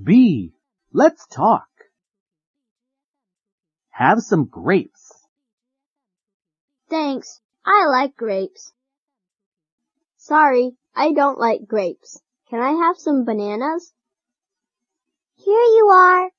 B. Let's talk. Have some grapes. Thanks, I like grapes. Sorry, I don't like grapes. Can I have some bananas? Here you are.